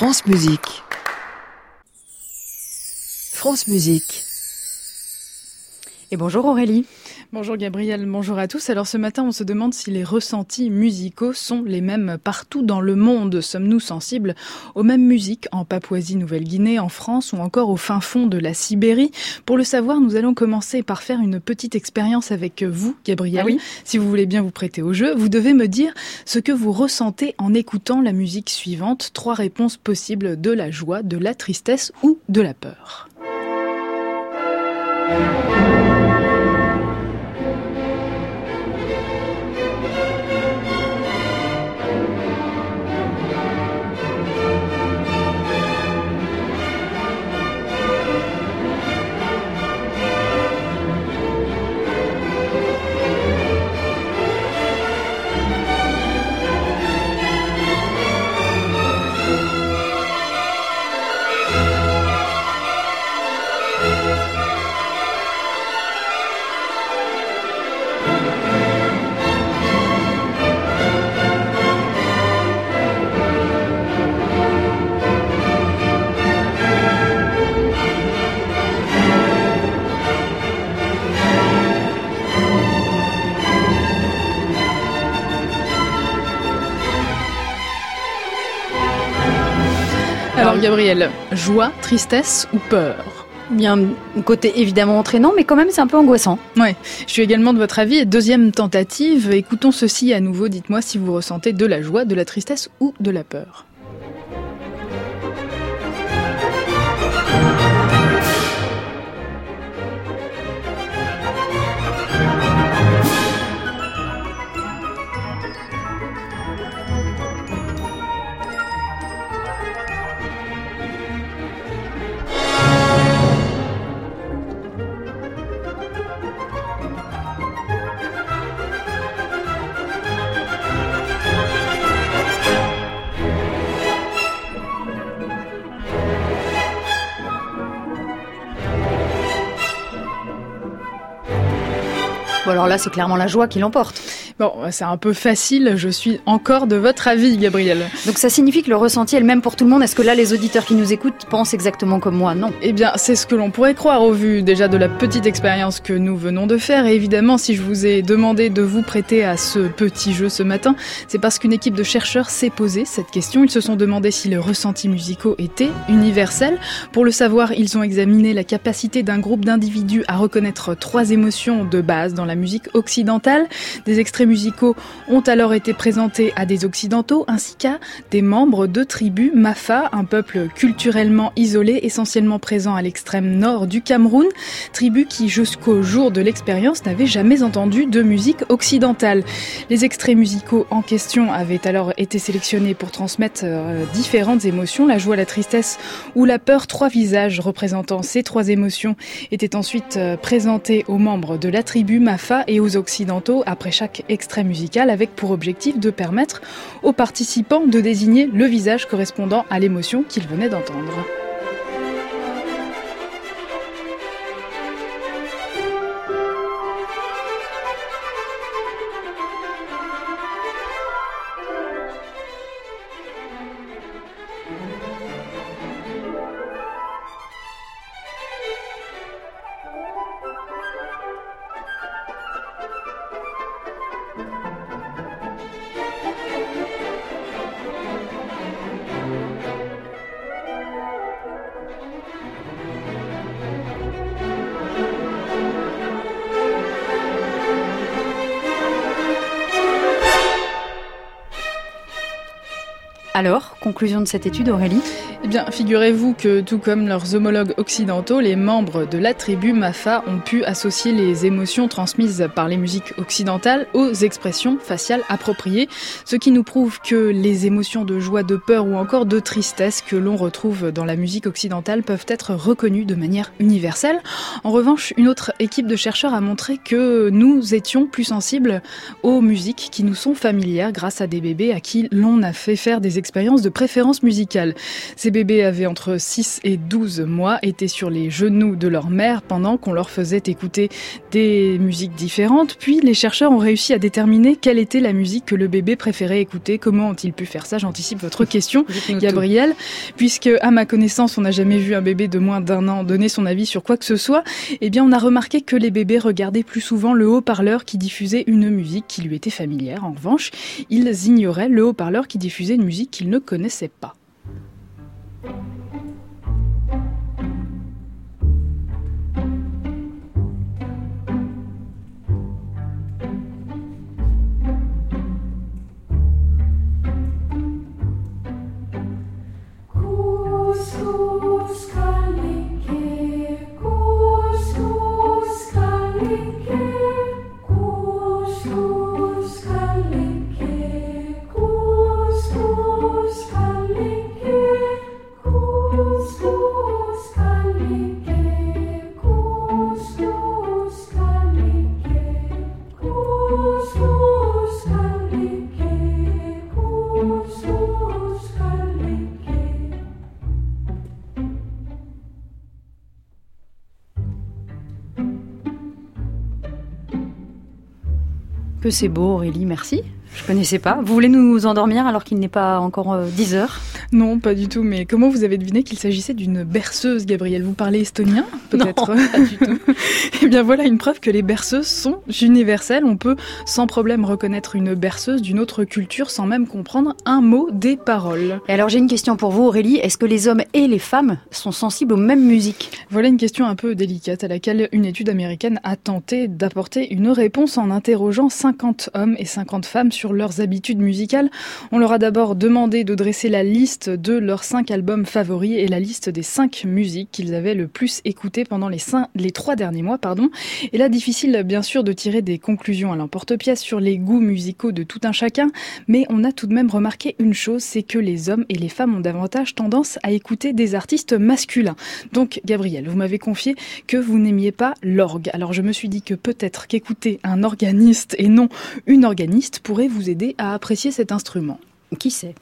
France Musique. France Musique. Et bonjour Aurélie. Bonjour Gabriel, bonjour à tous. Alors ce matin, on se demande si les ressentis musicaux sont les mêmes partout dans le monde. Sommes-nous sensibles aux mêmes musiques en Papouasie-Nouvelle-Guinée, en France ou encore au fin fond de la Sibérie? Pour le savoir, nous allons commencer par faire une petite expérience avec vous, Gabriel. Ah oui si vous voulez bien vous prêter au jeu, vous devez me dire ce que vous ressentez en écoutant la musique suivante. Trois réponses possibles de la joie, de la tristesse ou de la peur. Gabriel, joie, tristesse ou peur? Un côté évidemment entraînant, mais quand même c'est un peu angoissant. Ouais, je suis également de votre avis. Deuxième tentative, écoutons ceci à nouveau. Dites-moi si vous ressentez de la joie, de la tristesse ou de la peur. Bon alors là c'est clairement la joie qui l'emporte. Bon, c'est un peu facile. Je suis encore de votre avis, Gabriel. Donc ça signifie que le ressenti est le même pour tout le monde. Est-ce que là les auditeurs qui nous écoutent pensent exactement comme moi? Non. Eh bien, c'est ce que l'on pourrait croire au vu déjà de la petite expérience que nous venons de faire. Et évidemment, si je vous ai demandé de vous prêter à ce petit jeu ce matin, c'est parce qu'une équipe de chercheurs s'est posé cette question. Ils se sont demandé si les ressentis musicaux étaient universels. Pour le savoir, ils ont examiné la capacité d'un groupe d'individus à reconnaître trois émotions de base dans la musique occidentale. Des extraits musicaux ont alors été présentés à des occidentaux ainsi qu'à des membres de tribus Mafa, un peuple culturellement isolé, essentiellement présent à l'extrême nord du Cameroun, tribu qui jusqu'au jour de l'expérience n'avait jamais entendu de musique occidentale. Les extraits musicaux en question avaient alors été sélectionnés pour transmettre euh, différentes émotions, la joie, la tristesse ou la peur. Trois visages représentant ces trois émotions étaient ensuite euh, présentés aux membres de la tribu Mafa et aux occidentaux après chaque extrait musical avec pour objectif de permettre aux participants de désigner le visage correspondant à l'émotion qu'ils venaient d'entendre. Alors, conclusion de cette étude Aurélie? Eh bien, figurez-vous que tout comme leurs homologues occidentaux, les membres de la tribu Mafa ont pu associer les émotions transmises par les musiques occidentales aux expressions faciales appropriées, ce qui nous prouve que les émotions de joie, de peur ou encore de tristesse que l'on retrouve dans la musique occidentale peuvent être reconnues de manière universelle. En revanche, une autre équipe de chercheurs a montré que nous étions plus sensibles aux musiques qui nous sont familières grâce à des bébés à qui l'on a fait faire des expériences expérience de préférence musicale. Ces bébés avaient entre 6 et 12 mois, étaient sur les genoux de leur mère pendant qu'on leur faisait écouter des musiques différentes, puis les chercheurs ont réussi à déterminer quelle était la musique que le bébé préférait écouter. Comment ont-ils pu faire ça? J'anticipe votre question, Gabriel, puisque à ma connaissance, on n'a jamais vu un bébé de moins d'un an donner son avis sur quoi que ce soit. Eh bien, on a remarqué que les bébés regardaient plus souvent le haut-parleur qui diffusait une musique qui lui était familière. En revanche, ils ignoraient le haut-parleur qui diffusait une musique qu'ils ne connaissaient pas. Que c'est beau Aurélie, merci. Je connaissais pas. Vous voulez nous endormir alors qu'il n'est pas encore 10 euh, heures? Non, pas du tout. Mais comment vous avez deviné qu'il s'agissait d'une berceuse, Gabriel? Vous parlez estonien, peut-être? Non, pas du tout. Eh bien voilà une preuve que les berceuses sont universelles. On peut sans problème reconnaître une berceuse d'une autre culture sans même comprendre un mot des paroles. Et alors j'ai une question pour vous Aurélie. Est-ce que les hommes et les femmes sont sensibles aux mêmes musiques? Voilà une question un peu délicate à laquelle une étude américaine a tenté d'apporter une réponse en interrogeant 50 hommes et 50 femmes sur leurs habitudes musicales. On leur a d'abord demandé de dresser la liste de leurs cinq albums favoris et la liste des cinq musiques qu'ils avaient le plus écoutées pendant les, cinq, les trois derniers mois. Pardon. Et là, difficile bien sûr de tirer des conclusions à l'emporte-pièce sur les goûts musicaux de tout un chacun, mais on a tout de même remarqué une chose, c'est que les hommes et les femmes ont davantage tendance à écouter des artistes masculins. Donc, Gabriel, vous m'avez confié que vous n'aimiez pas l'orgue. Alors, je me suis dit que peut-être qu'écouter un organiste et non une organiste pourrait vous aider à apprécier cet instrument. Qui sait?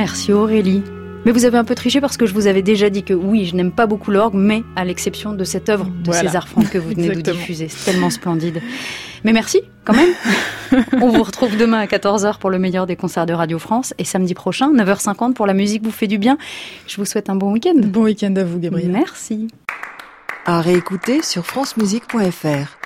Merci Aurélie. Mais vous avez un peu triché parce que je vous avais déjà dit que oui, je n'aime pas beaucoup l'orgue, mais à l'exception de cette œuvre de Voilà. César Franck que vous venez de diffuser. C'est tellement splendide. Mais merci quand même. On vous retrouve demain à 14h pour le meilleur des concerts de Radio France et samedi prochain, 9h50 pour la musique vous fait du bien. Je vous souhaite un bon week-end. Bon week-end à vous, Gabriel. Merci. À réécouter sur francemusique.fr.